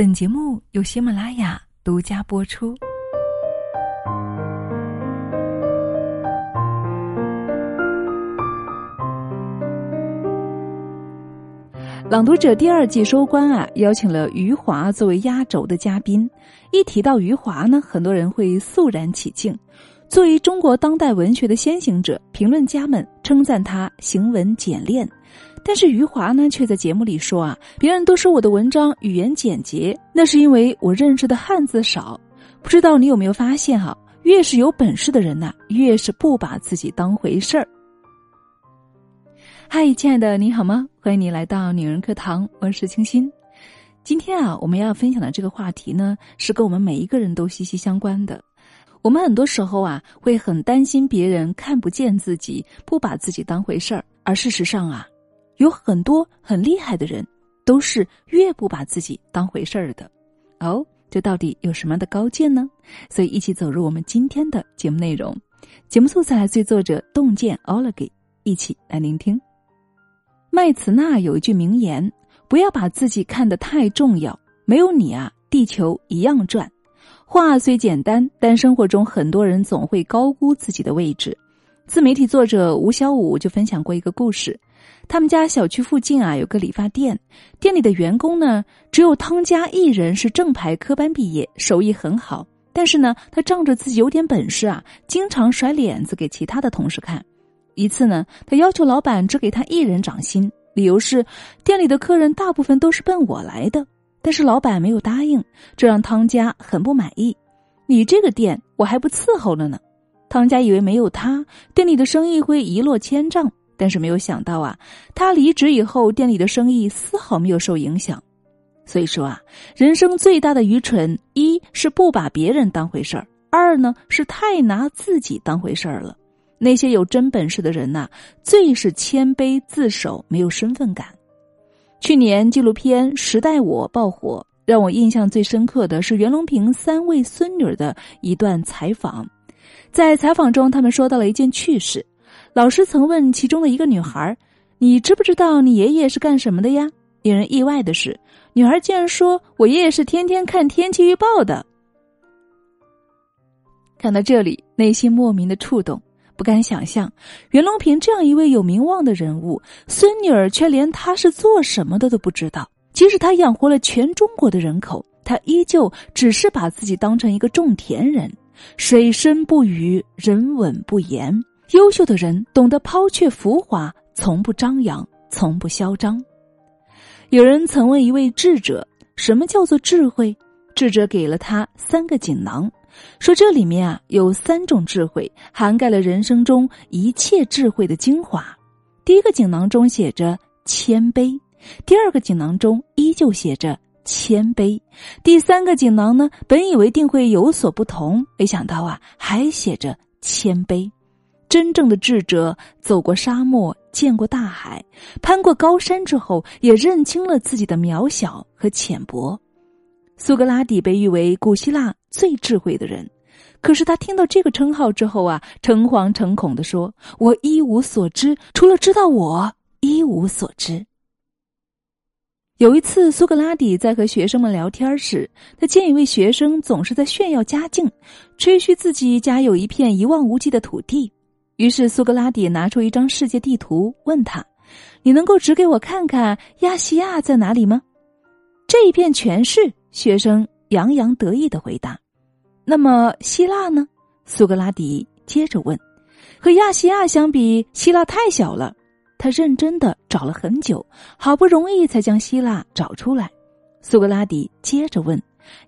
本节目由喜马拉雅独家播出。朗读者第二季收官啊，邀请了余华作为压轴的嘉宾。一提到余华呢，很多人会肃然起敬。作为中国当代文学的先行者，评论家们称赞他行文简练。但是余华呢，却在节目里说啊，别人都说我的文章语言简洁，那是因为我认识的汉字少。不知道你有没有发现哈，越是有本事的人呐，越是不把自己当回事儿。嗨，亲爱的，你好吗？欢迎你来到女人课堂，我是清新。今天啊，我们要分享的这个话题呢，是跟我们每一个人都息息相关的。我们很多时候啊，会很担心别人看不见自己，不把自己当回事儿。而事实上啊，有很多很厉害的人，都是越不把自己当回事儿的。哦，这到底有什么样的高见呢？所以，一起走入我们今天的节目内容。节目素材来自于作者洞见 Olagi，一起来聆听。麦茨纳有一句名言：“不要把自己看得太重要，没有你啊，地球一样转。”话虽简单，但生活中很多人总会高估自己的位置。自媒体作者吴小武就分享过一个故事：他们家小区附近啊有个理发店，店里的员工呢只有汤家一人是正牌科班毕业，手艺很好。但是呢，他仗着自己有点本事啊，经常甩脸子给其他的同事看。一次呢，他要求老板只给他一人涨薪，理由是店里的客人大部分都是奔我来的。但是老板没有答应，这让汤家很不满意。你这个店我还不伺候了呢。汤家以为没有他，店里的生意会一落千丈，但是没有想到啊，他离职以后，店里的生意丝毫没有受影响。所以说啊，人生最大的愚蠢，一是不把别人当回事儿，二呢是太拿自己当回事儿了。那些有真本事的人呐，最是谦卑自守，没有身份感。去年纪录片《时代我》爆火，让我印象最深刻的是袁隆平三位孙女的一段采访。在采访中，他们说到了一件趣事：老师曾问其中的一个女孩：“你知不知道你爷爷是干什么的呀？”令人意外的是，女孩竟然说：“我爷爷是天天看天气预报的。”看到这里，内心莫名的触动。不敢想象，袁隆平这样一位有名望的人物，孙女儿却连他是做什么的都不知道。即使他养活了全中国的人口，他依旧只是把自己当成一个种田人，水深不语，人稳不言。优秀的人懂得抛却浮华，从不张扬，从不嚣张。有人曾问一位智者：“什么叫做智慧？”智者给了他三个锦囊。说这里面啊有三种智慧，涵盖了人生中一切智慧的精华。第一个锦囊中写着谦卑，第二个锦囊中依旧写着谦卑，第三个锦囊呢，本以为定会有所不同，没想到啊还写着谦卑。真正的智者走过沙漠，见过大海，攀过高山之后，也认清了自己的渺小和浅薄。苏格拉底被誉为古希腊最智慧的人，可是他听到这个称号之后啊，诚惶诚恐的说：“我一无所知，除了知道我一无所知。”有一次，苏格拉底在和学生们聊天时，他见一位学生总是在炫耀家境，吹嘘自己家有一片一望无际的土地。于是，苏格拉底拿出一张世界地图，问他：“你能够指给我看看亚细亚在哪里吗？”这一片全是。学生洋洋得意的回答：“那么希腊呢？”苏格拉底接着问：“和亚细亚相比，希腊太小了。”他认真的找了很久，好不容易才将希腊找出来。苏格拉底接着问：“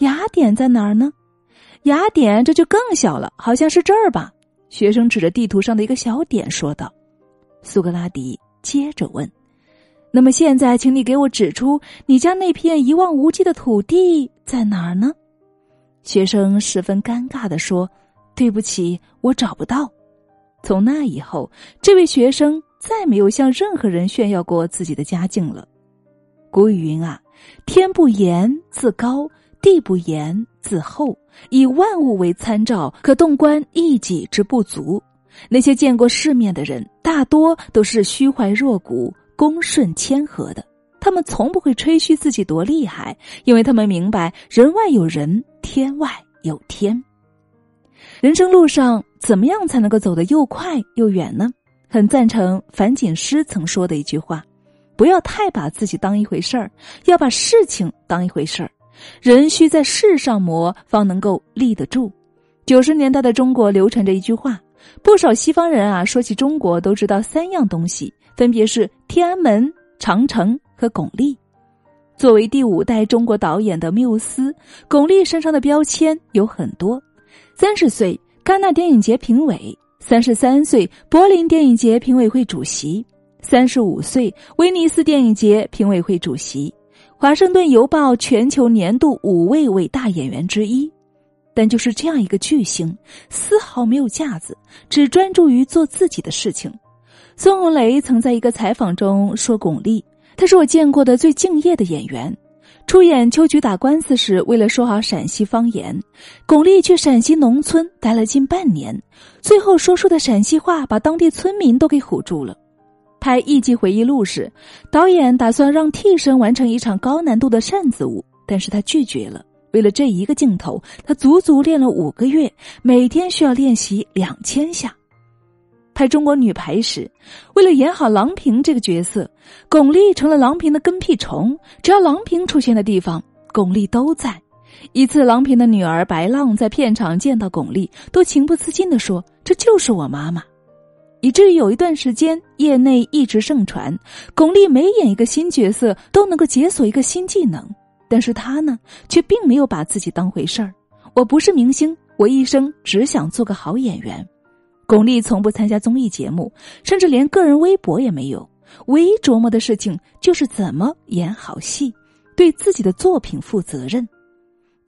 雅典在哪儿呢？”雅典这就更小了，好像是这儿吧？学生指着地图上的一个小点说道。苏格拉底接着问。那么现在，请你给我指出你家那片一望无际的土地在哪儿呢？学生十分尴尬的说：“对不起，我找不到。”从那以后，这位学生再没有向任何人炫耀过自己的家境了。古语云啊：“天不言自高，地不言自厚。以万物为参照，可洞观一己之不足。”那些见过世面的人，大多都是虚怀若谷。恭顺谦和的，他们从不会吹嘘自己多厉害，因为他们明白人外有人，天外有天。人生路上，怎么样才能够走得又快又远呢？很赞成樊锦诗曾说的一句话：“不要太把自己当一回事儿，要把事情当一回事儿。人需在事上磨，方能够立得住。”九十年代的中国流传着一句话，不少西方人啊说起中国都知道三样东西，分别是天安门、长城和巩俐。作为第五代中国导演的缪斯，巩俐身上的标签有很多。三十岁，戛纳电影节评委；三十三岁，柏林电影节评委会主席；三十五岁，威尼斯电影节评委会主席；华盛顿邮报全球年度五位伟大演员之一。但就是这样一个巨星，丝毫没有架子，只专注于做自己的事情。孙红雷曾在一个采访中说：“巩俐，他是我见过的最敬业的演员。”出演《秋菊打官司》时，为了说好陕西方言，巩俐去陕西农村待了近半年，最后说出的陕西话把当地村民都给唬住了。拍《艺伎回忆录》时，导演打算让替身完成一场高难度的扇子舞，但是他拒绝了。为了这一个镜头，他足足练了五个月，每天需要练习两千下。拍中国女排时，为了演好郎平这个角色，巩俐成了郎平的跟屁虫。只要郎平出现的地方，巩俐都在。一次，郎平的女儿白浪在片场见到巩俐，都情不自禁地说：“这就是我妈妈。”以至于有一段时间，业内一直盛传，巩俐每演一个新角色都能够解锁一个新技能。但是她呢，却并没有把自己当回事儿。我不是明星，我一生只想做个好演员。巩俐从不参加综艺节目，甚至连个人微博也没有。唯一琢磨的事情就是怎么演好戏，对自己的作品负责任。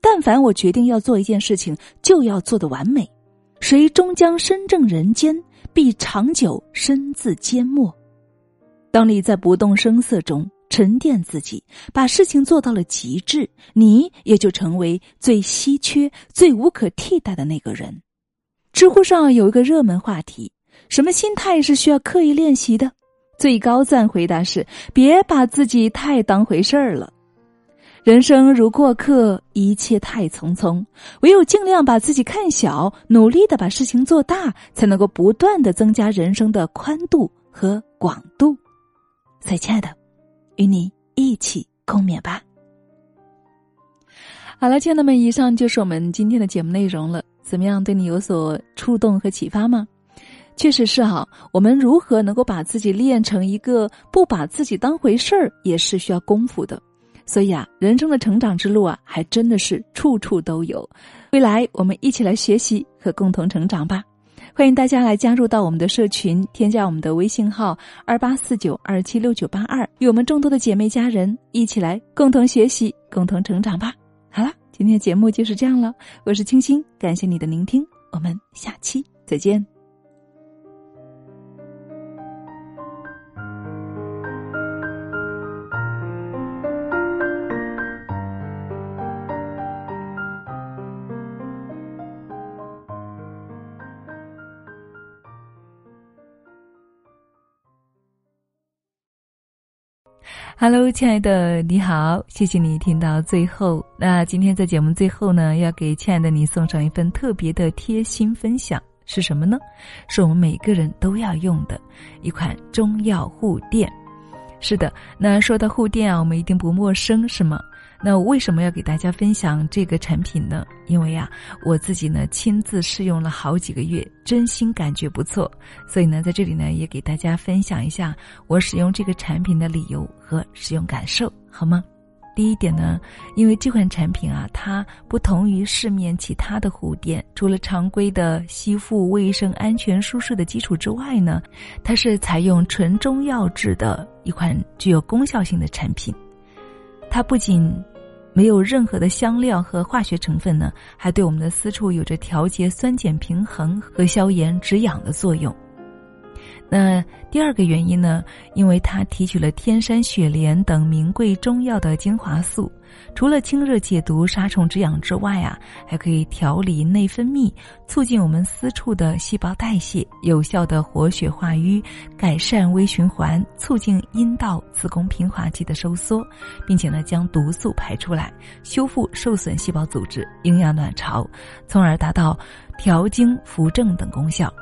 但凡我决定要做一件事情，就要做的完美。谁终将身正人间，必长久身自缄默。当你在不动声色中沉淀自己，把事情做到了极致，你也就成为最稀缺、最无可替代的那个人。知乎上有一个热门话题：什么心态是需要刻意练习的？最高赞回答是：别把自己太当回事儿了。人生如过客，一切太匆匆，唯有尽量把自己看小，努力的把事情做大，才能够不断的增加人生的宽度和广度。所以，亲爱的，与你一起共勉吧。好了，亲爱的们，以上就是我们今天的节目内容了。怎么样，对你有所触动和启发吗？确实是哈，我们如何能够把自己练成一个不把自己当回事儿，也是需要功夫的。所以啊，人生的成长之路啊，还真的是处处都有。未来我们一起来学习和共同成长吧！欢迎大家来加入到我们的社群，添加我们的微信号二八四九二七六九八二，与我们众多的姐妹家人一起来共同学习、共同成长吧。好了。今天的节目就是这样了，我是清新，感谢你的聆听，我们下期再见。Hello，亲爱的，你好，谢谢你听到最后。那今天在节目最后呢，要给亲爱的你送上一份特别的贴心分享，是什么呢？是我们每个人都要用的一款中药护垫。是的，那说到护垫啊，我们一定不陌生，是吗？那为什么要给大家分享这个产品呢？因为呀，我自己呢亲自试用了好几个月，真心感觉不错。所以呢，在这里呢也给大家分享一下我使用这个产品的理由和使用感受，好吗？第一点呢，因为这款产品啊，它不同于市面其他的护垫，除了常规的吸附、卫生、安全、舒适的基础之外呢，它是采用纯中药制的一款具有功效性的产品。它不仅没有任何的香料和化学成分呢，还对我们的私处有着调节酸碱平衡和消炎止痒的作用。那第二个原因呢，因为它提取了天山雪莲等名贵中药的精华素，除了清热解毒、杀虫止痒之外啊，还可以调理内分泌，促进我们私处的细胞代谢，有效的活血化瘀，改善微循环，促进阴道、子宫平滑肌的收缩，并且呢，将毒素排出来，修复受损细胞组织，营养卵巢，从而达到调经扶正等功效。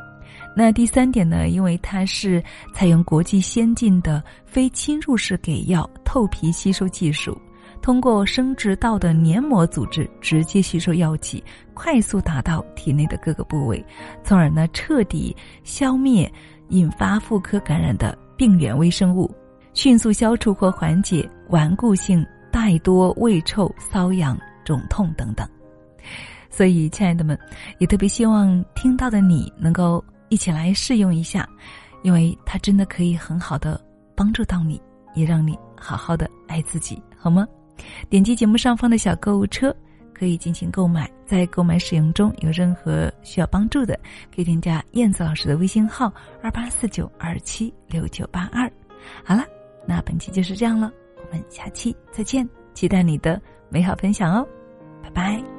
那第三点呢？因为它是采用国际先进的非侵入式给药透皮吸收技术，通过生殖道的黏膜组织直接吸收药剂，快速达到体内的各个部位，从而呢彻底消灭引发妇科感染的病原微生物，迅速消除或缓解顽固性带多、胃臭、瘙痒、肿痛等等。所以，亲爱的们，也特别希望听到的你能够。一起来试用一下，因为它真的可以很好的帮助到你，也让你好好的爱自己，好吗？点击节目上方的小购物车，可以进行购买。在购买使用中有任何需要帮助的，可以添加燕子老师的微信号二八四九二七六九八二。好了，那本期就是这样了，我们下期再见，期待你的美好分享哦，拜拜。